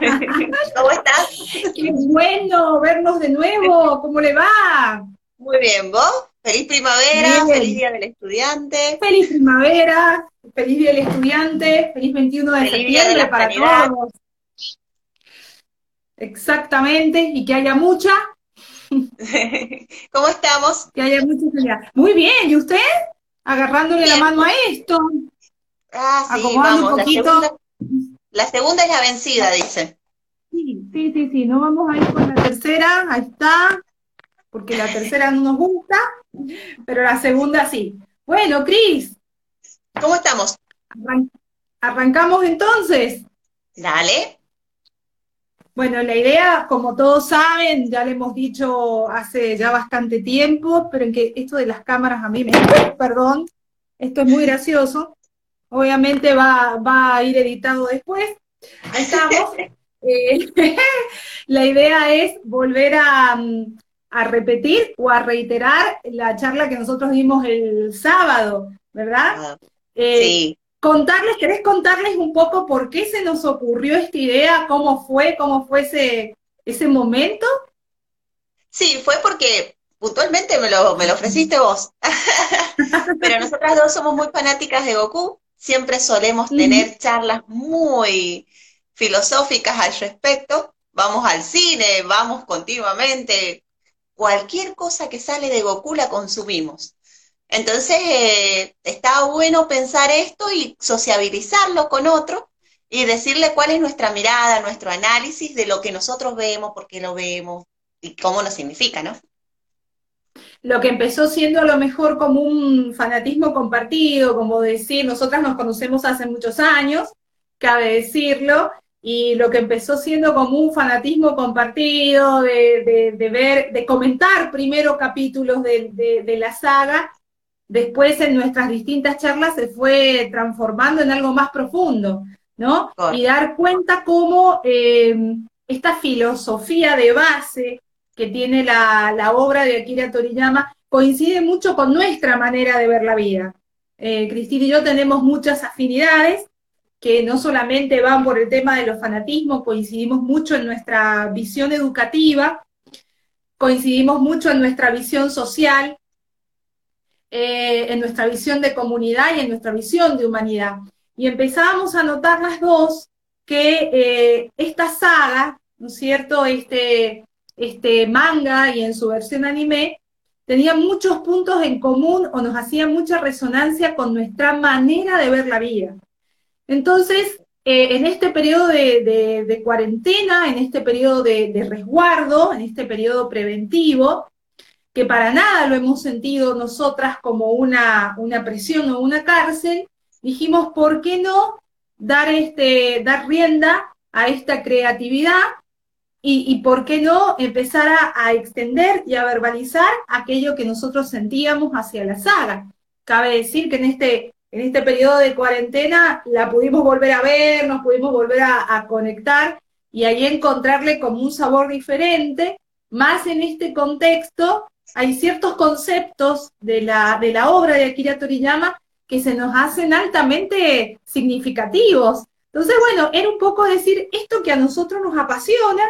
¿Cómo estás? Qué bueno vernos de nuevo. ¿Cómo le va? Muy bien, ¿vos? Feliz primavera, feliz Día del Estudiante. Feliz primavera, feliz Día del Estudiante, feliz 21 de septiembre para todos. Exactamente, y que haya mucha. ¿Cómo estamos? Que haya mucha felicidad. Muy bien, ¿y usted? Agarrándole la mano a esto. Ah, sí, vamos, un poquito. La segunda, es la vencida, dice. Sí, sí, sí, sí, no vamos a ir con la tercera, ahí está, porque la tercera no nos gusta, pero la segunda sí. Bueno, Cris. ¿Cómo estamos? arrancamos entonces. Dale. Bueno, la idea, como todos saben, ya le hemos dicho hace ya bastante tiempo, pero en que esto de las cámaras a mí me... Perdón, esto es muy gracioso. Obviamente va, va a ir editado después. Ahí estamos. Eh, la idea es volver a, a repetir o a reiterar la charla que nosotros dimos el sábado, ¿verdad? Ah, eh, sí. Contarles, ¿querés contarles un poco por qué se nos ocurrió esta idea? ¿Cómo fue? ¿Cómo fue ese, ese momento? Sí, fue porque puntualmente me lo, me lo ofreciste vos. Pero nosotras dos somos muy fanáticas de Goku, siempre solemos tener charlas muy filosóficas al respecto. Vamos al cine, vamos continuamente, cualquier cosa que sale de Goku la consumimos. Entonces, eh, está bueno pensar esto y sociabilizarlo con otro y decirle cuál es nuestra mirada, nuestro análisis de lo que nosotros vemos, por qué lo vemos y cómo nos significa, ¿no? Lo que empezó siendo a lo mejor como un fanatismo compartido, como decir, nosotras nos conocemos hace muchos años, cabe decirlo, y lo que empezó siendo como un fanatismo compartido, de, ver, de comentar primero capítulos de, la saga, después en nuestras distintas charlas se fue transformando en algo más profundo, ¿no? Y dar cuenta cómo eh, esta filosofía de base que tiene la, obra de Akira Toriyama coincide mucho con nuestra manera de ver la vida. Eh, Cristina y yo tenemos muchas afinidades, que no solamente van por el tema de los fanatismos, coincidimos mucho en nuestra visión educativa, coincidimos mucho en nuestra visión social, eh, en nuestra visión de comunidad y en nuestra visión de humanidad. Y empezábamos a notar las dos que eh, esta saga, ¿no es cierto?, este, este manga y en su versión anime, tenía muchos puntos en común o nos hacía mucha resonancia con nuestra manera de ver la vida. Entonces, eh, en este periodo de, cuarentena, en este periodo de, resguardo, en este periodo preventivo, que para nada lo hemos sentido nosotras como una, presión o una cárcel, dijimos, ¿por qué no dar, este, dar rienda a esta creatividad y, por qué no empezar a, extender y a verbalizar aquello que nosotros sentíamos hacia la saga. Cabe decir que en este en este periodo de cuarentena la pudimos volver a ver, nos pudimos volver a, conectar y ahí encontrarle como un sabor diferente, más en este contexto hay ciertos conceptos de la, de la obra de Akira Toriyama que se nos hacen altamente significativos. Entonces, bueno, era un poco decir esto que a nosotros nos apasiona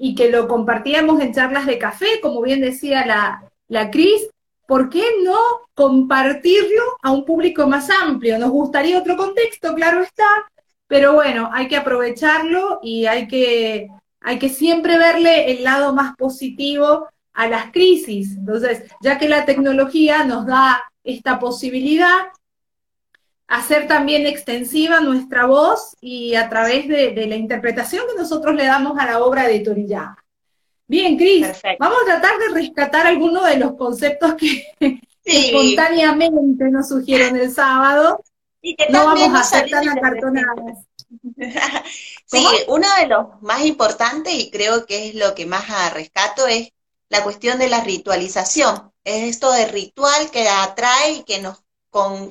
y que lo compartíamos en charlas de café, como bien decía la, la Cris, ¿por qué no compartirlo a un público más amplio? Nos gustaría otro contexto, claro está, pero bueno, hay que aprovecharlo y hay que, hay que siempre verle el lado más positivo a las crisis. Entonces, ya que la tecnología nos da esta posibilidad, hacer también extensiva nuestra voz y a través de, de la interpretación que nosotros le damos a la obra de Toriyama. Bien, Cris, vamos a tratar de rescatar algunos de los conceptos que espontáneamente nos surgieron el sábado. Y que no vamos a ser tan acartonadas. sí, uno de los más importantes, y creo que es lo que más rescato, es la cuestión de la ritualización. Es esto de ritual que atrae y que nos,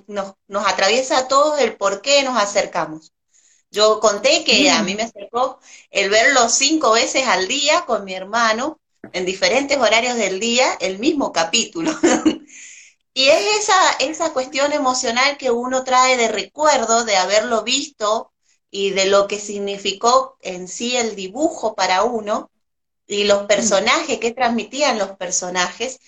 nos, nos atraviesa a todos el por qué nos acercamos. Yo conté que a mí me acercó el verlo cinco veces al día con mi hermano, en diferentes horarios del día, el mismo capítulo. y es esa, esa cuestión emocional que uno trae de recuerdo de haberlo visto y de lo que significó en sí el dibujo para uno y los personajes, que transmitían los personajes,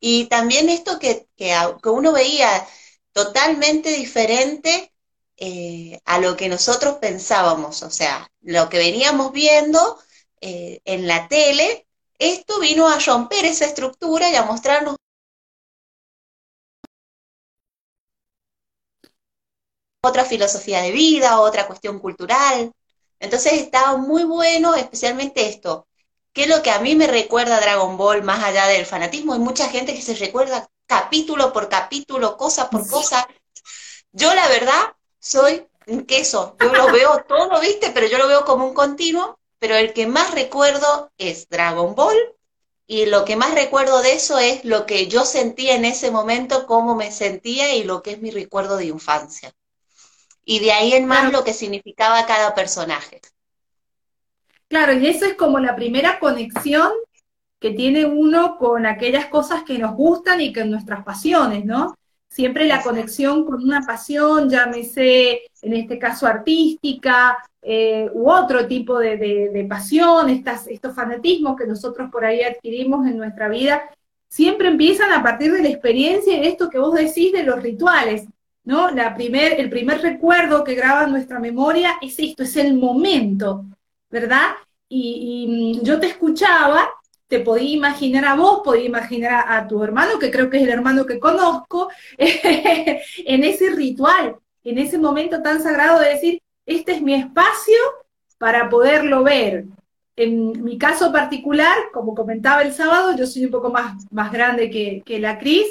y también esto que, que, uno veía totalmente diferente eh, a lo que nosotros pensábamos, o sea, lo que veníamos viendo eh, en la tele, esto vino a romper esa estructura y a mostrarnos otra filosofía de vida, otra cuestión cultural. Entonces estaba muy bueno, especialmente esto. ¿Qué es lo que a mí me recuerda a Dragon Ball más allá del fanatismo? Hay mucha gente que se recuerda capítulo por capítulo, cosa por cosa. Yo la verdad soy un queso. Yo lo veo todo, ¿viste? Pero yo lo veo como un continuo. Pero el que más recuerdo es Dragon Ball. Y lo que más recuerdo de eso es lo que yo sentía en ese momento, cómo me sentía y lo que es mi recuerdo de infancia y de ahí en más lo que significaba cada personaje. Claro, y eso es como la primera conexión que tiene uno con aquellas cosas que nos gustan y con nuestras pasiones, ¿no? Siempre la conexión con una pasión, llámese en este caso artística eh, u otro tipo de, pasión, estas, estos fanatismos que nosotros por ahí adquirimos en nuestra vida, siempre empiezan a partir de la experiencia y de esto que vos decís de los rituales. ¿no? La primer, el primer recuerdo que graba en nuestra memoria es esto, es el momento, ¿verdad? Y, mm, yo te escuchaba, te podía imaginar a vos, podía imaginar a, tu hermano, que creo que es el hermano que conozco, en ese ritual, en ese momento tan sagrado de decir, este es mi espacio para poderlo ver. En mi caso particular, como comentaba el sábado, yo soy un poco más, más grande que, que la Cris,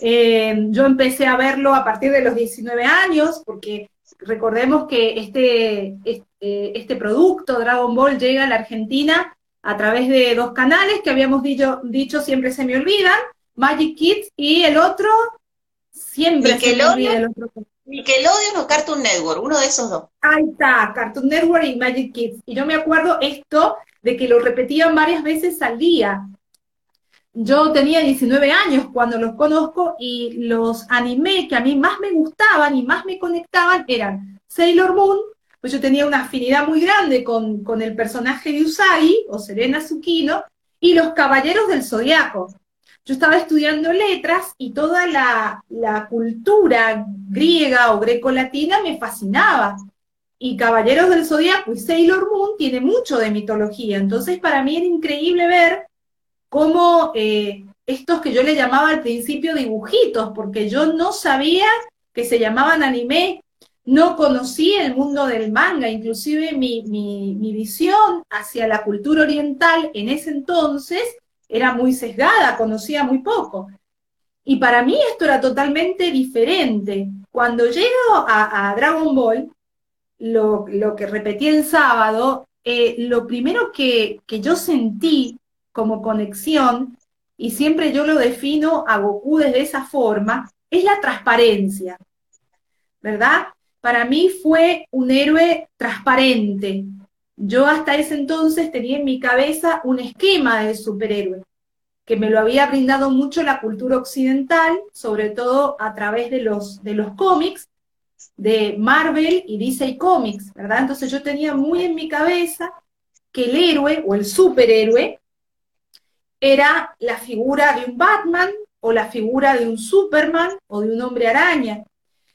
eh, yo empecé a verlo a partir de los 19 años, porque recordemos que este, este, este, producto, Dragon Ball, llega a la Argentina a través de dos canales que habíamos dicho, dicho siempre se me olvidan, Magic Kids y el otro, siempre se me olvida el otro. Nickelodeon o Cartoon Network, uno de esos dos. Ahí está, Cartoon Network y Magic Kids. Y yo me acuerdo esto de que lo repetían varias veces al día. Yo tenía 19 años cuando los conozco y los animé que a mí más me gustaban y más me conectaban eran Sailor Moon, pues yo tenía una afinidad muy grande con, el personaje de Usagi o Serena Tsukino y los Caballeros del Zodiaco. Yo estaba estudiando letras y toda la, la cultura griega o greco-latina me fascinaba. Y Caballeros del Zodiaco y Sailor Moon tiene mucho de mitología. Entonces para mí era increíble ver como eh, estos que yo le llamaba al principio dibujitos, porque yo no sabía que se llamaban anime, no conocía el mundo del manga, inclusive mi, mi visión hacia la cultura oriental en ese entonces era muy sesgada, conocía muy poco. Y para mí esto era totalmente diferente. Cuando llego a, Dragon Ball, lo, que repetí el sábado, eh, lo primero que, que, yo sentí como conexión, y siempre yo lo defino a Goku desde esa forma, es la transparencia, ¿verdad? Para mí fue un héroe transparente. Yo hasta ese entonces tenía en mi cabeza un esquema de superhéroe, que me lo había brindado mucho la cultura occidental, sobre todo a través de los, de los cómics, de Marvel y DC Comics, ¿verdad? Entonces yo tenía muy en mi cabeza que el héroe o el superhéroe era la figura de un Batman o la figura de un Superman o de un hombre araña.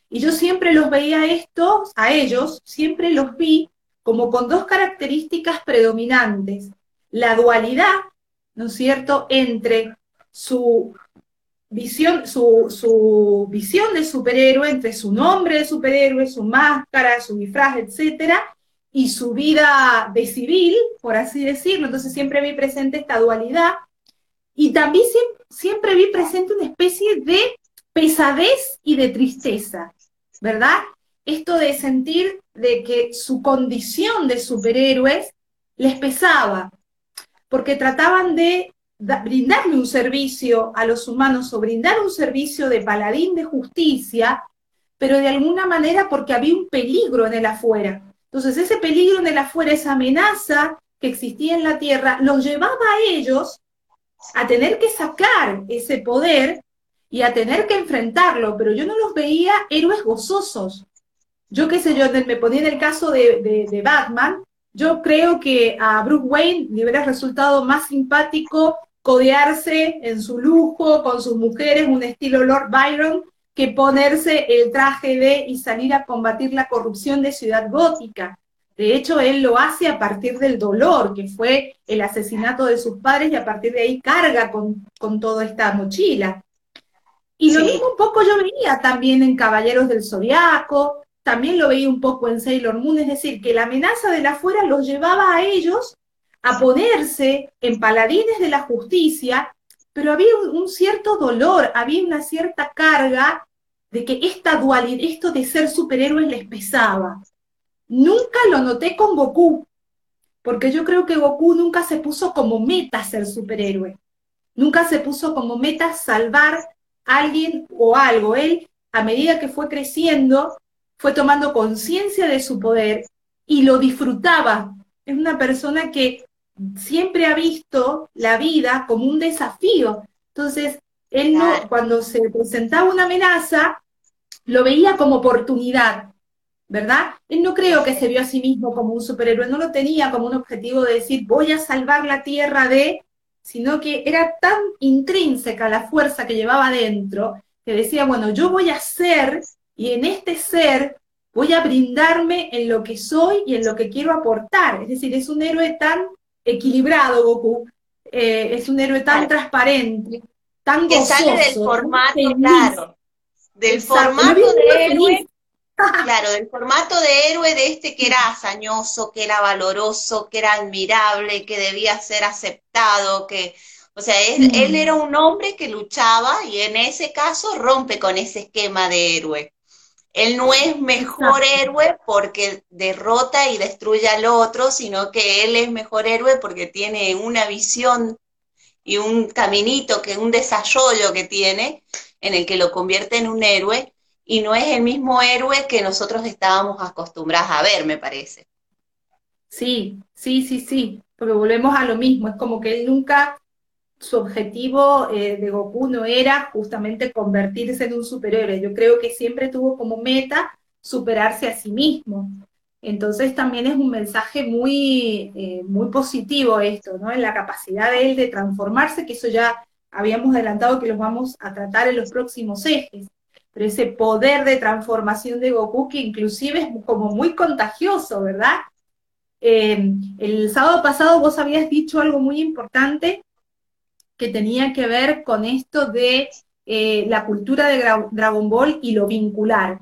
Y yo siempre los veía estos, a ellos, siempre los vi como con dos características predominantes. La dualidad, ¿no es cierto?, entre su visión, su, su visión de superhéroe, entre su nombre de superhéroe, su máscara, su disfraz, etcétera, y su vida de civil, por así decirlo. Entonces siempre vi presente esta dualidad y también siempre, vi presente una especie de pesadez y de tristeza, ¿verdad? Esto de sentir de que su condición de superhéroes les pesaba, porque trataban de brindarle un servicio a los humanos o brindar un servicio de paladín de justicia, pero de alguna manera porque había un peligro en el afuera. Entonces ese peligro en el afuera, esa amenaza que existía en la Tierra, los llevaba a ellos a tener que sacar ese poder y a tener que enfrentarlo, pero yo no los veía héroes gozosos. yo qué sé yo, me ponía en el caso de, Batman, yo creo que a Bruce Wayne le hubiera resultado más simpático codearse en su lujo con sus mujeres, un estilo Lord Byron, que ponerse el traje de y salir a combatir la corrupción de Ciudad Gótica. De hecho, él lo hace a partir del dolor, que fue el asesinato de sus padres, y a partir de ahí carga con, toda esta mochila. Y lo mismo un poco yo veía también en Caballeros del Zodiaco, también lo veía un poco en Sailor Moon, es decir, que la amenaza de la afuera los llevaba a ellos a ponerse en paladines de la justicia, pero había un, cierto dolor, había una cierta carga de que esta dualidad, esto de ser superhéroes les pesaba. Nunca lo noté con Goku, porque yo creo que Goku nunca se puso como meta ser superhéroe. Nunca se puso como meta salvar alguien o algo. Él, a medida que fue creciendo, fue tomando conciencia de su poder y lo disfrutaba. Es una persona que siempre ha visto la vida como un desafío. Entonces, él no, cuando se presentaba una amenaza, lo veía como oportunidad, ¿verdad? Él no creo que se vio a sí mismo como un superhéroe, no lo tenía como un objetivo de decir voy a salvar la tierra de, sino que era tan intrínseca la fuerza que llevaba dentro que decía, bueno, yo voy a ser y en este ser voy a brindarme en lo que soy y en lo que quiero aportar. Es decir, es un héroe tan equilibrado, Goku, eh, es un héroe tan transparente, tan que sale del formato, claro, del formato de héroe. Claro, del formato de héroe de este que era hazañoso, que era valoroso, que era admirable, que debía ser aceptado, que, o sea, él, él, era un hombre que luchaba y en ese caso rompe con ese esquema de héroe. Él no es mejor héroe porque derrota y destruye al otro, sino que él es mejor héroe porque tiene una visión y un caminito, que un desarrollo que tiene, en el que lo convierte en un héroe, y no es el mismo héroe que nosotros estábamos acostumbrados a ver, me parece. Sí, sí, sí, sí, porque volvemos a lo mismo, es como que él nunca su objetivo eh, de Goku no era justamente convertirse en un superhéroe. Yo creo que siempre tuvo como meta superarse a sí mismo. Entonces también es un mensaje muy, eh, muy positivo esto, ¿no? En la capacidad de él de transformarse, que eso ya habíamos adelantado que los vamos a tratar en los próximos ejes. Pero ese poder de transformación de Goku que inclusive es como muy contagioso, ¿verdad? Eh, el sábado pasado vos habías dicho algo muy importante que tenía que ver con esto de eh, la cultura de Dragon Ball y lo vincular.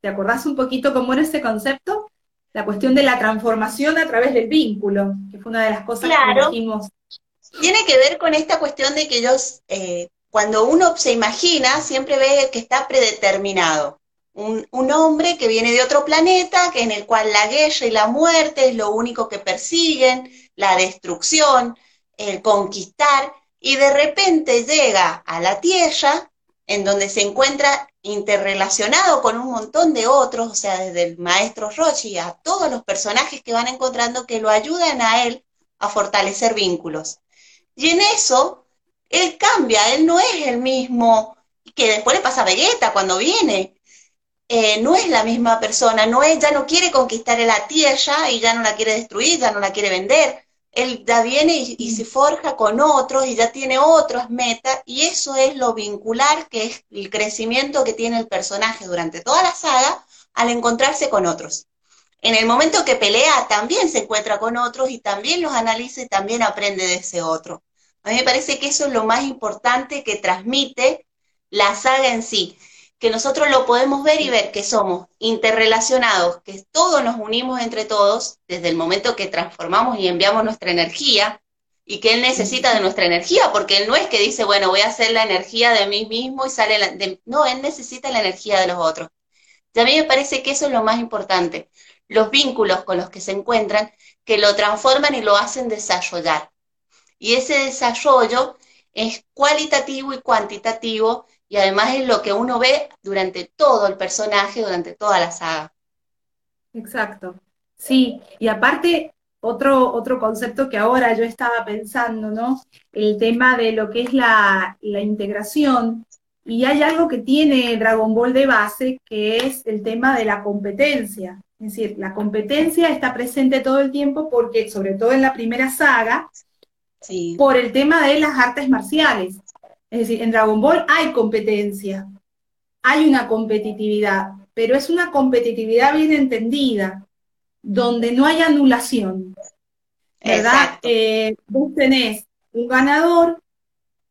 ¿Te acordás un poquito cómo era ese concepto? La cuestión de la transformación a través del vínculo, que fue una de las cosas que dijimos. Tiene que ver con esta cuestión de que ellos, eh, cuando uno se imagina, siempre ve que está predeterminado. Un, un, hombre que viene de otro planeta, que en el cual la guerra y la muerte es lo único que persiguen, la destrucción, el conquistar, y de repente llega a la Tierra, en donde se encuentra interrelacionado con un montón de otros, o sea, desde el maestro Rochi a todos los personajes que van encontrando que lo ayudan a él a fortalecer vínculos. Y en eso, él cambia, él no es el mismo que después le pasa a Vegeta cuando viene. Eh, no es la misma persona, no es, ya no quiere conquistar la tierra y ya no la quiere destruir, ya no la quiere vender, él ya viene y, se forja con otros y ya tiene otras metas, y eso es lo vincular, que es el crecimiento que tiene el personaje durante toda la saga al encontrarse con otros. En el momento que pelea, también se encuentra con otros y también los analiza y también aprende de ese otro. A mí me parece que eso es lo más importante que transmite la saga en sí que nosotros lo podemos ver y ver que somos interrelacionados, que todos nos unimos entre todos desde el momento que transformamos y enviamos nuestra energía y que Él necesita de nuestra energía, porque Él no es que dice, bueno, voy a hacer la energía de mí mismo y sale la... De... No, Él necesita la energía de los otros. Y a mí me parece que eso es lo más importante, los vínculos con los que se encuentran, que lo transforman y lo hacen desarrollar. Y ese desarrollo es cualitativo y cuantitativo y además es lo que uno ve durante todo el personaje, durante toda la saga. Exacto. Sí, y aparte, otro, otro concepto que ahora yo estaba pensando, ¿no? El tema de lo que es la, integración Y hay algo que tiene Dragon Ball de base, que es el tema de la competencia. Es decir, la competencia está presente todo el tiempo porque, sobre todo en la primera saga, por el tema de las artes marciales. Es decir, en Dragon Ball hay competencia, hay una competitividad, pero es una competitividad bien entendida, donde no hay anulación. ¿Verdad? Eh, vos tenés un ganador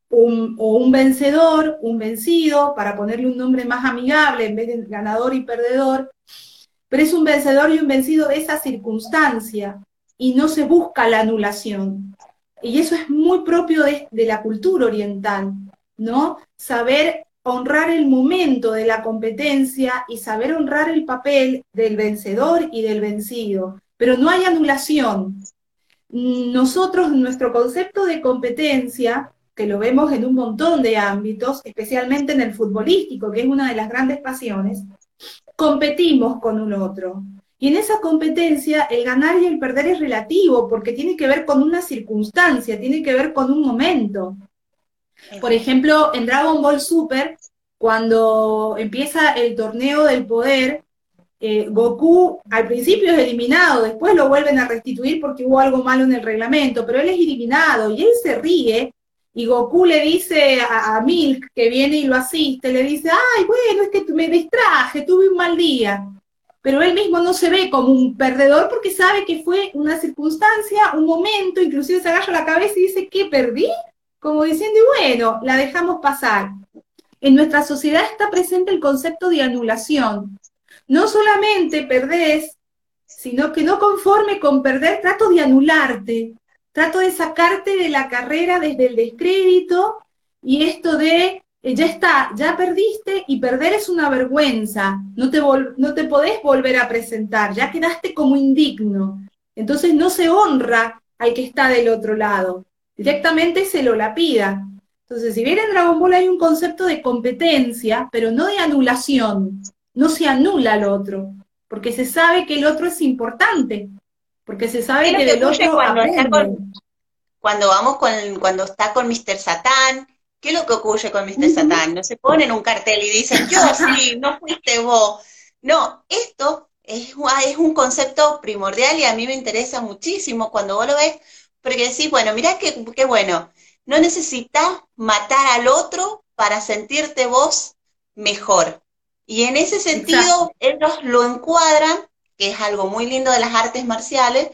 un, o un vencedor, un vencido, para ponerle un nombre más amigable en vez de ganador y perdedor, pero es un vencedor y un vencido de esa circunstancia y no se busca la anulación. Y eso es muy propio de, la cultura oriental, ¿no? Saber honrar el momento de la competencia y saber honrar el papel del vencedor y del vencido, pero no hay anulación. Nosotros, nuestro concepto de competencia, que lo vemos en un montón de ámbitos, especialmente en el futbolístico, que es una de las grandes pasiones, competimos con un otro. Y en esa competencia el ganar y el perder es relativo porque tiene que ver con una circunstancia, tiene que ver con un momento. Por ejemplo, en Dragon Ball Super, cuando empieza el torneo del poder, eh, Goku al principio es eliminado, después lo vuelven a restituir porque hubo algo malo en el reglamento, pero él es eliminado y él se ríe y Goku le dice a, a, Milk, que viene y lo asiste, le dice, ay, bueno, es que me distraje, tuve un mal día pero él mismo no se ve como un perdedor porque sabe que fue una circunstancia, un momento, inclusive se agarra la cabeza y dice, ¿qué perdí? Como diciendo, y bueno, la dejamos pasar. En nuestra sociedad está presente el concepto de anulación. No solamente perdés, sino que no conforme con perder, trato de anularte, trato de sacarte de la carrera desde el descrédito y esto de ya está, ya perdiste y perder es una vergüenza, no te, no te podés volver a presentar, ya quedaste como indigno. Entonces no se honra al que está del otro lado, directamente se lo lapida. Entonces, si bien en Dragon Ball hay un concepto de competencia, pero no de anulación, no se anula al otro, porque se sabe que el otro es importante, porque se sabe que, del otro cuando, cuando vamos con cuando está con Mr. Satán ¿Qué es lo que ocurre con Mr. Satán? No se ponen un cartel y dicen, yo sí, no fuiste vos. No, esto es, es un concepto primordial y a mí me interesa muchísimo cuando vos lo ves, porque decís, bueno, mirá qué, qué bueno, no necesitas matar al otro para sentirte vos mejor. Y en ese sentido, ellos lo encuadran, que es algo muy lindo de las artes marciales,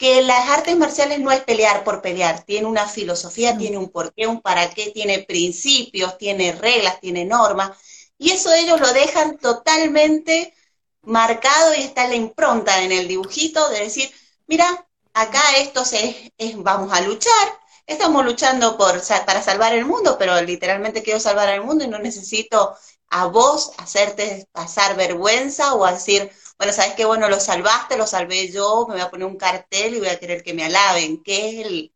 que las artes marciales no es pelear por pelear, tiene una filosofía, tiene un porqué, un para qué, tiene principios, tiene reglas, tiene normas, y eso ellos lo dejan totalmente marcado y está la impronta en el dibujito de decir, mira, acá esto es, vamos a luchar, estamos luchando por, para salvar el mundo, pero literalmente quiero salvar el mundo y no necesito a vos hacerte pasar vergüenza o decir, bueno, ¿sabes qué? Bueno, lo salvaste, lo salvé yo, me voy a poner un cartel y voy a querer que me alaben, que es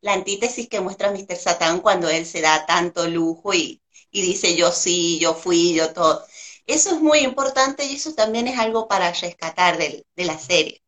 la antítesis que muestra Mr. Satán cuando él se da tanto lujo y, dice yo sí, yo fui, yo todo. Eso es muy importante y eso también es algo para rescatar de, la serie.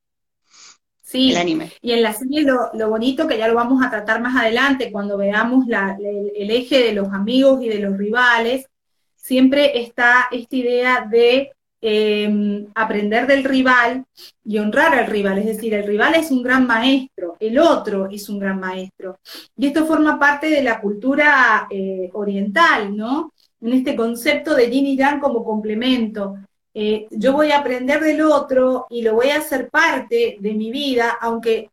Sí, el anime. y en la serie lo, bonito, que ya lo vamos a tratar más adelante, cuando veamos el, eje de los amigos y de los rivales, siempre está esta idea de Em, aprender del rival y honrar al rival. Es decir, el rival es un gran maestro, el otro es un gran maestro. Y esto forma parte de la cultura eh, oriental, ¿no? En este concepto de yin y yang como complemento. Eh, yo voy a aprender del otro y lo voy a hacer parte de mi vida, aunque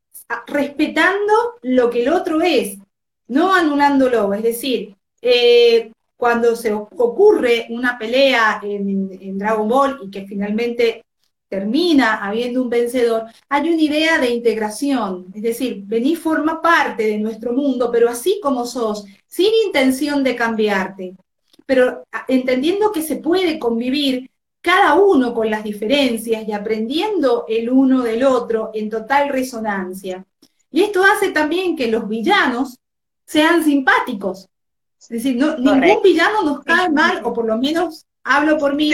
respetando lo que el otro es, no anulándolo. Es decir, eh, cuando se ocurre una pelea en, Dragon Ball y que finalmente termina habiendo un vencedor, hay una idea de integración, es decir, vení forma parte de nuestro mundo, pero así como sos, sin intención de cambiarte, pero entendiendo que se puede convivir cada uno con las diferencias y aprendiendo el uno del otro en total resonancia. Y esto hace también que los villanos sean simpáticos, es decir, ningún villano nos cae mal, o por lo menos hablo por mí,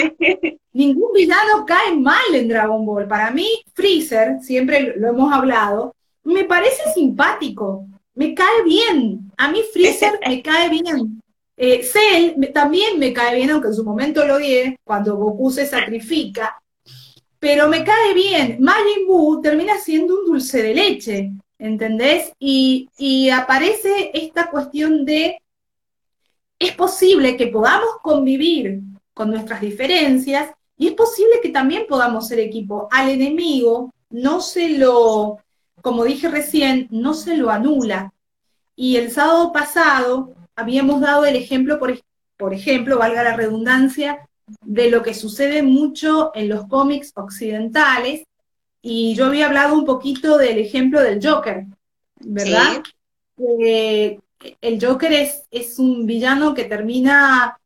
ningún villano cae mal en Dragon Ball. Para mí, Freezer, siempre lo hemos hablado, me parece simpático, me cae bien. A mí Freezer me cae bien. Eh, Cell también me cae bien, aunque en su momento lo odié, cuando Goku se sacrifica, pero me cae bien. Majin Buu termina siendo un dulce de leche, ¿entendés? Y, y aparece esta cuestión de, es posible que podamos convivir con nuestras diferencias y es posible que también podamos ser equipo. Al enemigo no se lo, como dije recién, no se lo anula. Y el sábado pasado habíamos dado el ejemplo, por, por ejemplo, valga la redundancia, de lo que sucede mucho en los cómics occidentales, y yo había hablado un poquito del ejemplo del Joker, ¿verdad? Eh, el Joker es, es, un villano que termina,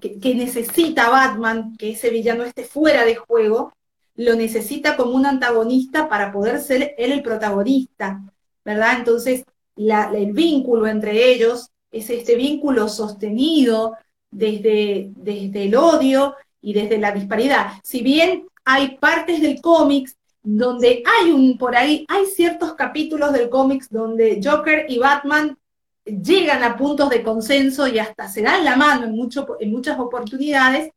que, necesita a Batman, que ese villano esté fuera de juego, lo necesita como un antagonista para poder ser él el protagonista, ¿verdad? Entonces, el vínculo entre ellos es este vínculo sostenido desde, desde el odio y desde la disparidad. Si bien hay partes del cómics donde hay un, por ahí, hay ciertos capítulos del cómics donde Joker y Batman llegan a puntos de consenso y hasta se dan la mano en, mucho, en muchas oportunidades,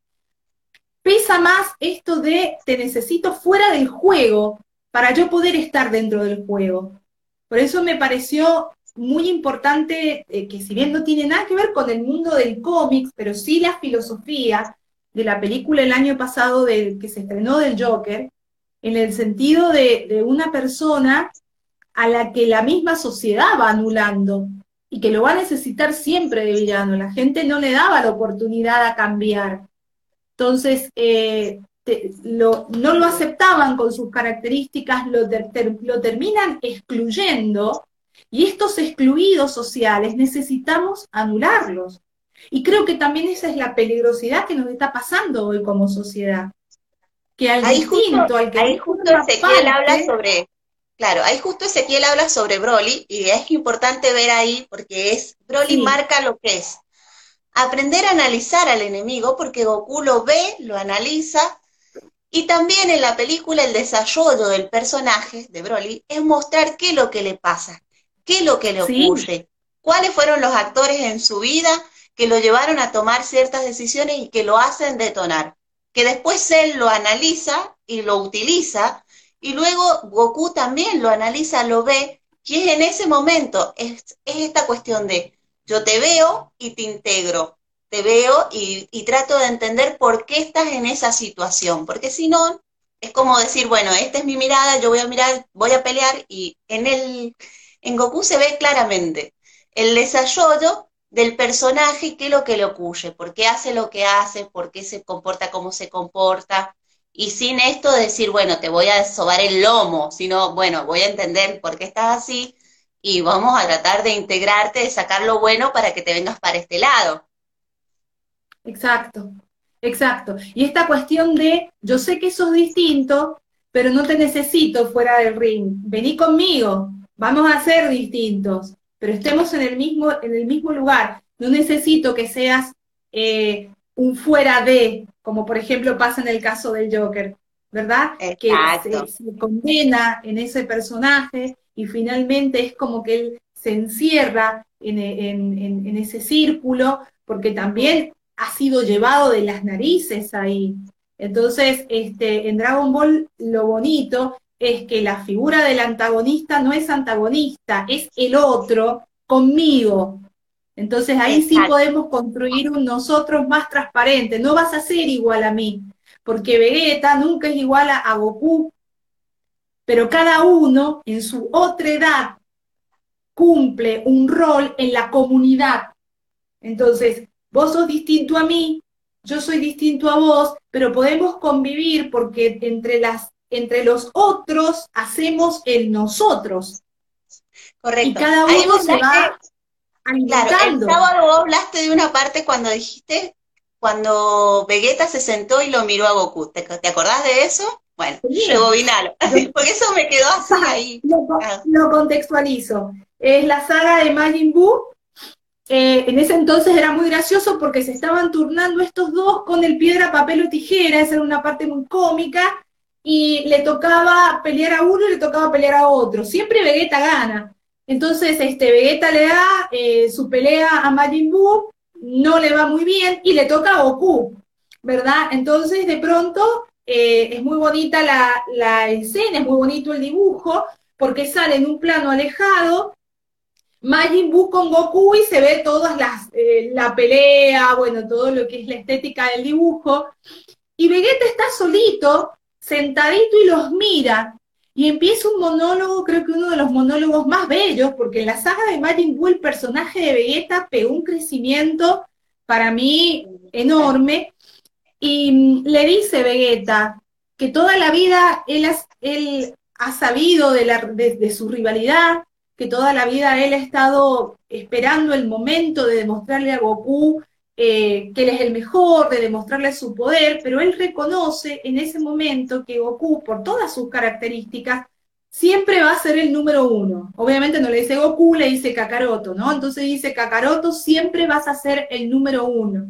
pesa más esto de te necesito fuera del juego para yo poder estar dentro del juego. Por eso me pareció muy importante, eh, que si bien no tiene nada que ver con el mundo del cómics, pero sí la filosofía de la película el año pasado del, que se estrenó del Joker, en el sentido de, de una persona a la que la misma sociedad va anulando y que lo va a necesitar siempre de villano. La gente no le daba la oportunidad a cambiar. Entonces, eh, lo, no lo aceptaban con sus características, lo, lo terminan excluyendo y estos excluidos sociales necesitamos anularlos. Y creo que también esa es la peligrosidad que nos está pasando hoy como sociedad. Que al ahí distinto, al que ahí justo Ezequiel habla sobre, claro, ahí justo Ezequiel habla sobre Broly, y es importante ver ahí, porque es, Broly marca lo que es. Aprender a analizar al enemigo, porque Goku lo ve, lo analiza, y también en la película el desarrollo del personaje de Broly es mostrar qué es lo que le pasa, ¿Qué es lo que le ocurre? ¿Cuáles fueron los actores en su vida que lo llevaron a tomar ciertas decisiones y que lo hacen detonar? Que después él lo analiza y lo utiliza y luego Goku también lo analiza, lo ve y es en ese momento, es, esta cuestión de yo te veo y te integro, te veo y, trato de entender por qué estás en esa situación, porque si no, es como decir, bueno, esta es mi mirada, yo voy a mirar, voy a pelear y en el, en Goku se ve claramente el desarrollo del personaje y qué es lo que le ocurre, por qué hace lo que hace, por qué se comporta como se comporta, y sin esto decir, bueno, te voy a sobar el lomo, sino, bueno, voy a entender por qué estás así y vamos a tratar de integrarte, de sacar lo bueno para que te vengas para este lado. Exacto, exacto. Y esta cuestión de, yo sé que sos distinto, pero no te necesito fuera del ring, vení conmigo, vamos a ser distintos, pero estemos en el mismo, en el mismo lugar. No necesito que seas eh, un fuera de, como por ejemplo pasa en el caso del Joker, ¿verdad? Que se, condena en ese personaje y finalmente es como que él se encierra en, en ese círculo porque también ha sido llevado de las narices ahí. Entonces, este, en Dragon Ball lo bonito es que la figura del antagonista no es antagonista, es el otro conmigo. Entonces ahí sí podemos construir un nosotros más transparente. No vas a ser igual a mí, porque Vegeta nunca es igual a, a Goku, pero cada uno en su otra edad cumple un rol en la comunidad. Entonces, vos sos distinto a mí, yo soy distinto a vos, pero podemos convivir porque entre las entre los otros hacemos el nosotros. Correcto. Y cada uno se va Claro, el sábado vos hablaste de una parte cuando dijiste, cuando Vegeta se sentó y lo miró a Goku. ¿Te, acordás de eso? Bueno, llegó Vinalo. Porque eso me quedó así ahí. Ah. Lo, contextualizo. Es la saga de Majin Buu. Eh, en ese entonces era muy gracioso porque se estaban turnando estos dos con el piedra, papel o tijera. Esa era una parte muy cómica y le tocaba pelear a uno y le tocaba pelear a otro. Siempre Vegeta gana. Entonces, este, Vegeta le da eh, su pelea a Majin Buu no le va muy bien y le toca a Goku, ¿verdad? Entonces de pronto eh, es muy bonita la, escena, es muy bonito el dibujo, porque sale en un plano alejado Majin Buu con Goku y se ve todas las, eh, la pelea, bueno, todo lo que es la estética del dibujo. Y Vegeta está solito, sentadito y los mira. Y empieza un monólogo, creo que uno de los monólogos más bellos, porque en la saga de Majin Buu el personaje de Vegeta pegó un crecimiento para mí enorme. Y mm, le dice Vegeta que toda la vida él, ha sabido de, la, de su rivalidad, que toda la vida él ha estado esperando el momento de demostrarle a Goku eh, que él es el mejor, de demostrarle su poder, pero él reconoce en ese momento que Goku, por todas sus características, siempre va a ser el número uno. Obviamente no le dice Goku, le dice Kakaroto, ¿no? Entonces dice Kakaroto, siempre vas a ser el número uno.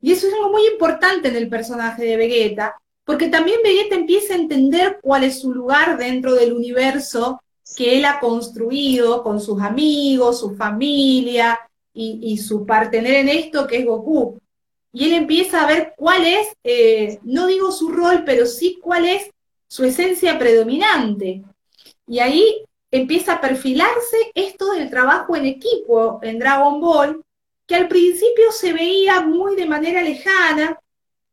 Y eso es algo muy importante en el personaje de Vegeta, porque también Vegeta empieza a entender cuál es su lugar dentro del universo que él ha construido con sus amigos, su familia, y, su partener en esto, que es Goku. Y él empieza a ver cuál es, eh, no digo su rol, pero sí cuál es su esencia predominante. Y ahí empieza a perfilarse esto del trabajo en equipo en Dragon Ball, que al principio se veía muy de manera lejana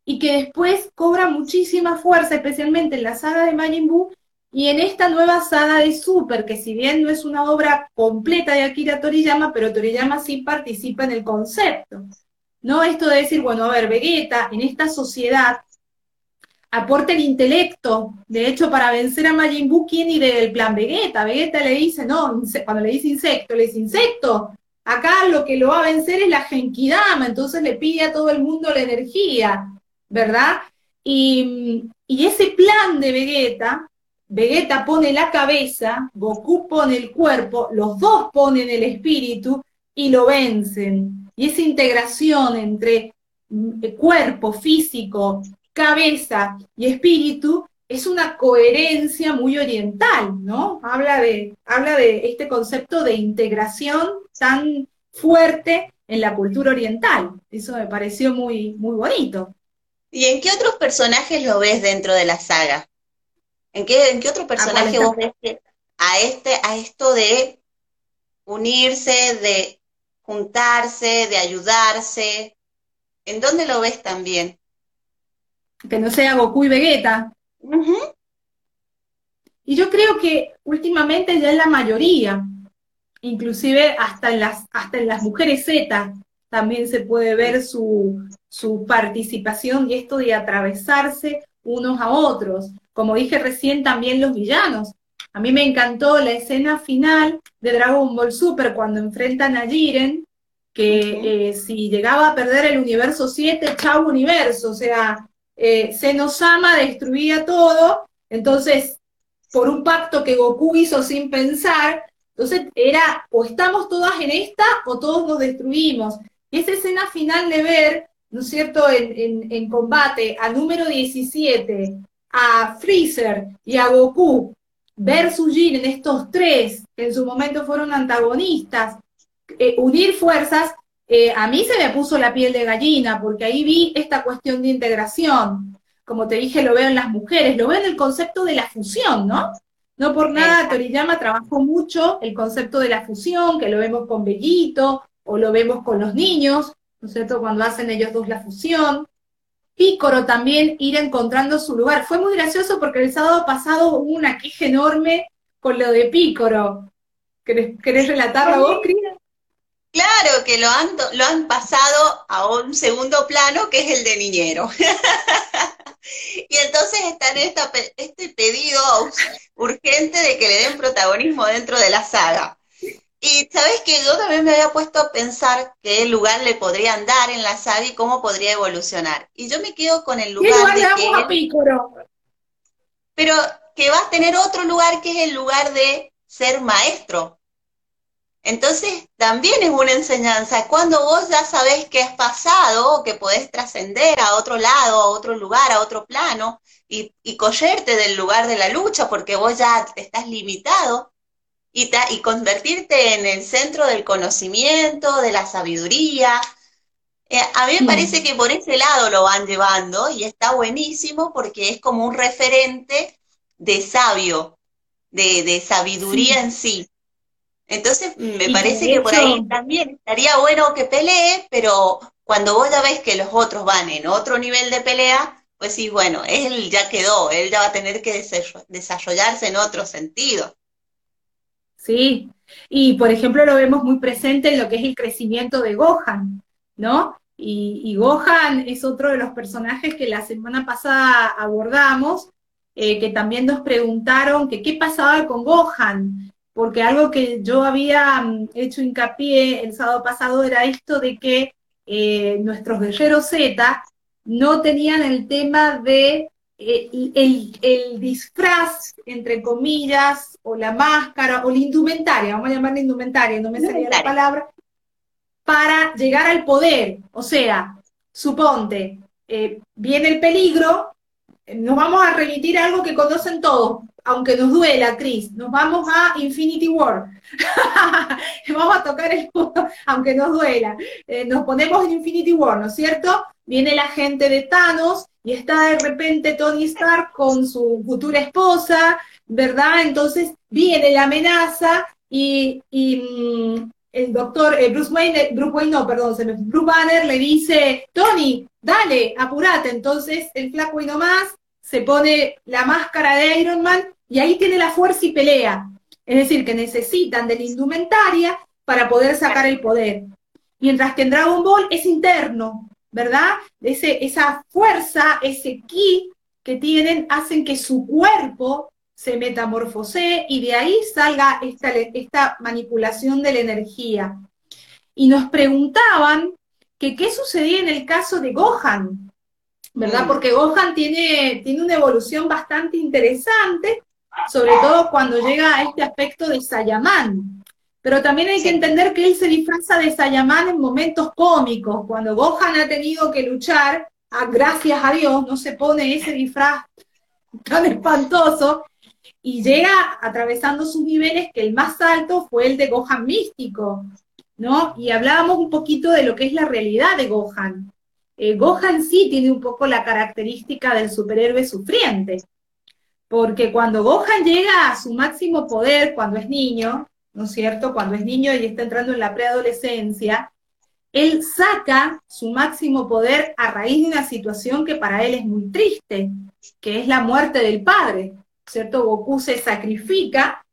y que después cobra muchísima fuerza, especialmente en la saga de Majin Buu, y en esta nueva saga de Super, que si bien no es una obra completa de Akira Toriyama, pero Toriyama sí participa en el concepto. ¿No? Esto de decir, bueno, a ver, Vegeta en esta sociedad aporta el intelecto. De hecho, para vencer a Majin Buu, ¿quién irá del plan Vegeta? Vegeta le dice, no, cuando le dice insecto, le dice insecto. Acá lo que lo va a vencer es la Genkidama, entonces le pide a todo el mundo la energía, ¿verdad? Y, y ese plan de Vegeta Vegeta pone la cabeza, Goku pone el cuerpo, los dos ponen el espíritu y lo vencen. Y esa integración entre mm, cuerpo, físico, cabeza y espíritu es una coherencia muy oriental, ¿no? Habla de, habla de este concepto de integración tan fuerte en la cultura oriental. Eso me pareció muy, muy bonito. ¿Y en qué otros personajes lo ves dentro de la saga? ¿En qué, otro personaje vos ves que a, este, a esto de unirse, de juntarse, de ayudarse? ¿En dónde lo ves también? Que no sea Goku y Vegeta. Y yo creo que últimamente ya es la mayoría, inclusive hasta en las, hasta en las mujeres Z también se puede ver su, su participación y esto de atravesarse unos a otros. Como dije recién, también los villanos. A mí me encantó la escena final de Dragon Ball Super cuando enfrentan a Jiren, que eh, si llegaba a perder el universo 7, chau universo, o sea, eh, Senosama destruía todo, entonces, por un pacto que Goku hizo sin pensar, entonces era o estamos todas en esta o todos nos destruimos. Y esa escena final de ver, ¿no es cierto?, en, en, en combate a número 17, a Freezer y a Goku versus Jin en estos tres, que en su momento fueron antagonistas, eh, unir fuerzas, eh, a mí se me puso la piel de gallina, porque ahí vi esta cuestión de integración. Como te dije, lo veo en las mujeres, lo veo en el concepto de la fusión, ¿no? No por nada, Toriyama trabajó mucho el concepto de la fusión, que lo vemos con Bellito, o lo vemos con los niños, ¿no es cierto? Cuando hacen ellos dos la fusión. Pícoro también ir encontrando su lugar. Fue muy gracioso porque el sábado pasado hubo una enorme con lo de Pícoro. ¿Querés, querés relatarlo vos, Cris? Claro, que lo han, pasado a un segundo plano que es el de niñero. y entonces está en este pedido urgente de que le den protagonismo dentro de la saga. Y sabes que yo también me había puesto a pensar qué lugar le podrían dar en la saga y cómo podría evolucionar. Y yo me quedo con el lugar de que Pero que va a tener otro lugar que es el lugar de ser maestro. Entonces, también es una enseñanza. Cuando vos ya sabés que has pasado, que podés trascender a otro lado, a otro lugar, a otro plano, y, y cogerte del lugar de la lucha, porque vos ya estás limitado, y, convertirte en el centro del conocimiento, de la sabiduría, Eh, a mí me parece que por ese lado lo van llevando y está buenísimo porque es como un referente de sabio, de, sabiduría en sí. Entonces, me parece que por ahí también estaría bueno que pelee, pero cuando vos ya ves que los otros van en otro nivel de pelea, pues sí, bueno, él ya quedó, él ya va a tener que desarrollarse en otro sentido. Sí, y por ejemplo lo vemos muy presente en lo que es el crecimiento de Gohan, ¿no? Y, Gohan es otro de los personajes que la semana pasada abordamos, eh, que también nos preguntaron que qué pasaba con Gohan, porque algo que yo había mm, hecho hincapié el sábado pasado era esto de que eh, nuestros guerreros Z no tenían el tema de eh, el, disfraz, entre comillas, o la máscara, o la indumentaria, vamos a llamarla indumentaria, no me salía la palabra, para llegar al poder. O sea, suponte, eh, viene el peligro, nos vamos a remitir a algo que conocen todos, aunque nos duela, Cris, nos vamos a Infinity War. vamos a tocar el aunque nos duela. Eh, nos ponemos en Infinity War, ¿no es cierto? Viene la gente de Thanos y está de repente Tony Stark con su futura esposa, ¿verdad? Entonces viene la amenaza y, mm, el doctor eh, Bruce Wayne, Bruce no, perdón, se me, Bruce Banner le dice, Tony, dale, apurate. Entonces el flaco y nomás se pone la máscara de Iron Man y ahí tiene la fuerza y pelea. Es decir, que necesitan de la indumentaria para poder sacar el poder. Mientras que en Dragon Ball es interno, ¿verdad? Ese, esa fuerza, ese ki que tienen, hacen que su cuerpo se metamorfose y de ahí salga esta, esta manipulación de la energía. Y nos preguntaban que qué sucedía en el caso de Gohan, ¿verdad? Mm. Porque Gohan tiene, tiene una evolución bastante interesante, sobre todo cuando llega a este aspecto de Sayaman, pero también hay que entender que él se disfraza de Sayaman en momentos cómicos. Cuando Gohan ha tenido que luchar, a, gracias a Dios, no se pone ese disfraz tan espantoso y llega atravesando sus niveles, que el más alto fue el de Gohan místico, ¿no? Y hablábamos un poquito de lo que es la realidad de Gohan. Eh, Gohan sí tiene un poco la característica del superhéroe sufriente, porque cuando Gohan llega a su máximo poder cuando es niño, ¿no es cierto? Cuando es niño y está entrando en la preadolescencia, él saca su máximo poder a raíz de una situación que para él es muy triste, que es la muerte del padre, ¿cierto? Goku se sacrifica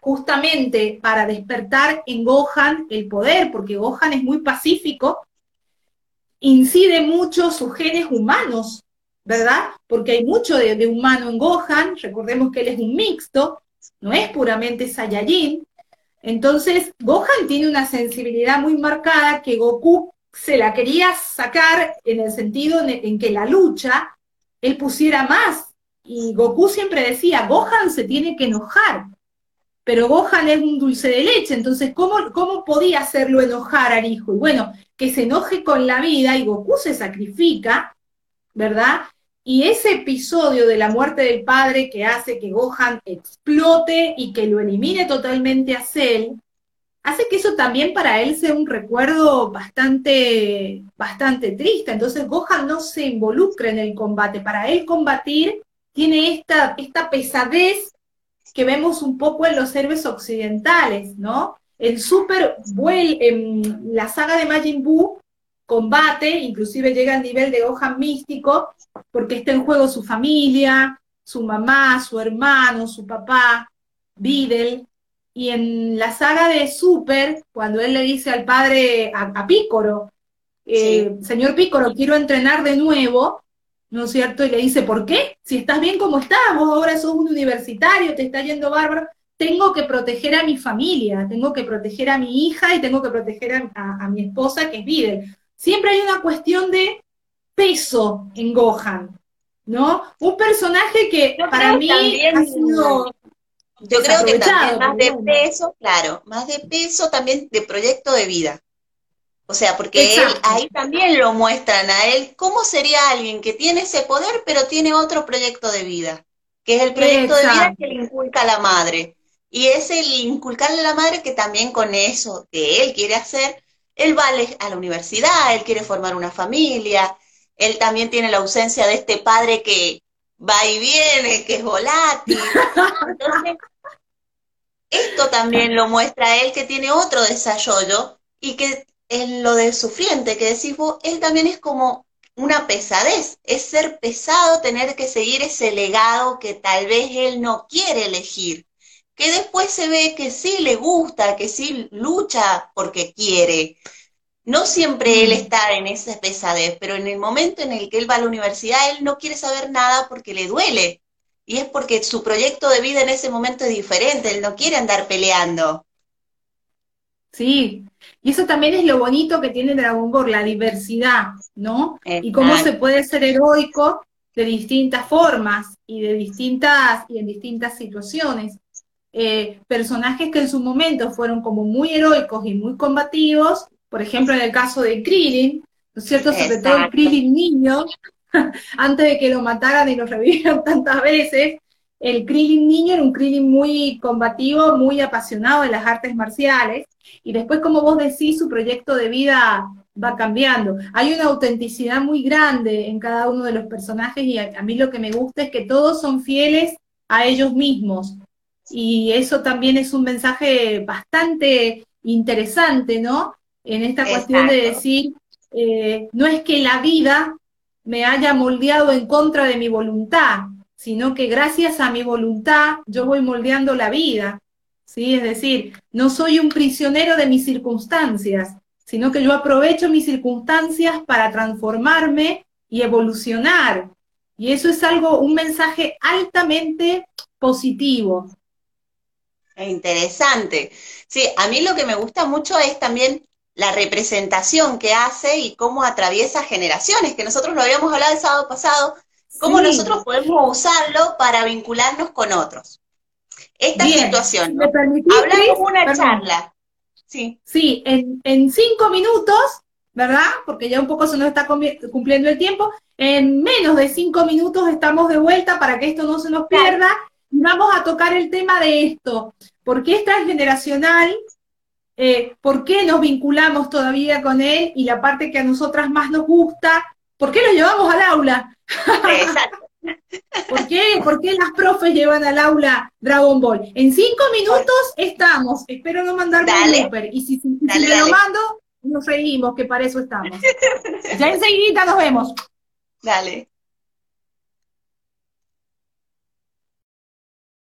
justamente para despertar en Gohan el poder, porque Gohan es muy pacífico, incide mucho sus genes humanos, ¿verdad? Porque hay mucho de, humano en Gohan, recordemos que él es un mixto, no es puramente Saiyajin, entonces, Gohan tiene una sensibilidad muy marcada que Goku se la quería sacar en el sentido en que la lucha él pusiera más. Y Goku siempre decía, Gohan se tiene que enojar, pero Gohan es un dulce de leche, entonces, ¿cómo, cómo podía hacerlo enojar al hijo? Y bueno, que se enoje con la vida y Goku se sacrifica, ¿verdad? Y ese episodio de la muerte del padre que hace que Gohan explote y que lo elimine totalmente a Cell, hace que eso también para él sea un recuerdo bastante, bastante triste. Entonces Gohan no se involucra en el combate. Para él combatir tiene esta, esta pesadez que vemos un poco en los héroes occidentales, ¿no? El Super en la saga de Majin Buu combate, inclusive llega al nivel de hoja místico, porque está en juego su familia, su mamá, su hermano, su papá, Videl. Y en la saga de Super, cuando él le dice al padre, a, Pícoro, eh, señor Pícoro, quiero entrenar de nuevo, ¿no es cierto? Y le dice, ¿por qué? Si estás bien como estás, vos ahora sos un universitario, te está yendo bárbaro, tengo que proteger a mi familia, tengo que proteger a mi hija y tengo que proteger a, mi esposa, que es Videl siempre hay una cuestión de peso en Gohan, ¿no? Un personaje que para mí ha sido... Yo creo que también más de peso, claro, más de peso también de proyecto de vida. O sea, porque él, ahí también lo muestran a él cómo sería alguien que tiene ese poder, pero tiene otro proyecto de vida, que es el proyecto de vida que le inculca a la madre. Y es el inculcarle a la madre que también con eso que él quiere hacer, Él va a la universidad, él quiere formar una familia, él también tiene la ausencia de este padre que va y viene, que es volátil. Entonces, esto también lo muestra él que tiene otro desarrollo y que en lo de sufriente que decís vos, él también es como una pesadez, es ser pesado tener que seguir ese legado que tal vez él no quiere elegir, que después se ve que sí le gusta, que sí lucha porque quiere. No siempre él está en esa pesadez, pero en el momento en el que él va a la universidad, él no quiere saber nada porque le duele. Y es porque su proyecto de vida en ese momento es diferente, él no quiere andar peleando. Sí, y eso también es lo bonito que tiene Dragon Ball, la diversidad, ¿no? Y cómo se puede ser heroico de distintas formas y de distintas y en distintas situaciones. Eh, personajes que en su momento fueron como muy heroicos y muy combativos, por ejemplo en el caso de Krillin, ¿no es cierto? Sobre todo el Krillin niño, antes de que lo mataran y lo revivieran tantas veces, el Krillin niño era un Krillin muy combativo, muy apasionado de las artes marciales, y después, como vos decís, su proyecto de vida va cambiando. Hay una autenticidad muy grande en cada uno de los personajes y a, mí lo que me gusta es que todos son fieles a ellos mismos. Y eso también es un mensaje bastante interesante, ¿no? En esta cuestión de decir, eh, no es que la vida me haya moldeado en contra de mi voluntad, sino que gracias a mi voluntad yo voy moldeando la vida. ¿sí? Es decir, no soy un prisionero de mis circunstancias, sino que yo aprovecho mis circunstancias para transformarme y evolucionar. Y eso es algo, un mensaje altamente positivo. Interesante. Sí, a mí lo que me gusta mucho es también la representación que hace y cómo atraviesa generaciones, que nosotros lo habíamos hablado el sábado pasado, cómo nosotros podemos usarlo para vincularnos con otros. Esta situación. Hablamos una charla. Sí, sí en, en cinco minutos, ¿verdad? Porque ya un poco se nos está cumpliendo el tiempo. En menos de cinco minutos estamos de vuelta para que esto no se nos pierda. Y vamos a tocar el tema de esto. ¿Por qué es transgeneracional? Eh, ¿Por qué nos vinculamos todavía con él? Y la parte que a nosotras más nos gusta, ¿por qué lo llevamos al aula? Exacto. ¿Por qué? ¿Por qué las profes llevan al aula Dragon Ball? En cinco minutos estamos. Espero no mandarme un super. Y si, si, lo mando, nos reímos, que para eso estamos. Ya enseguida nos vemos. Dale.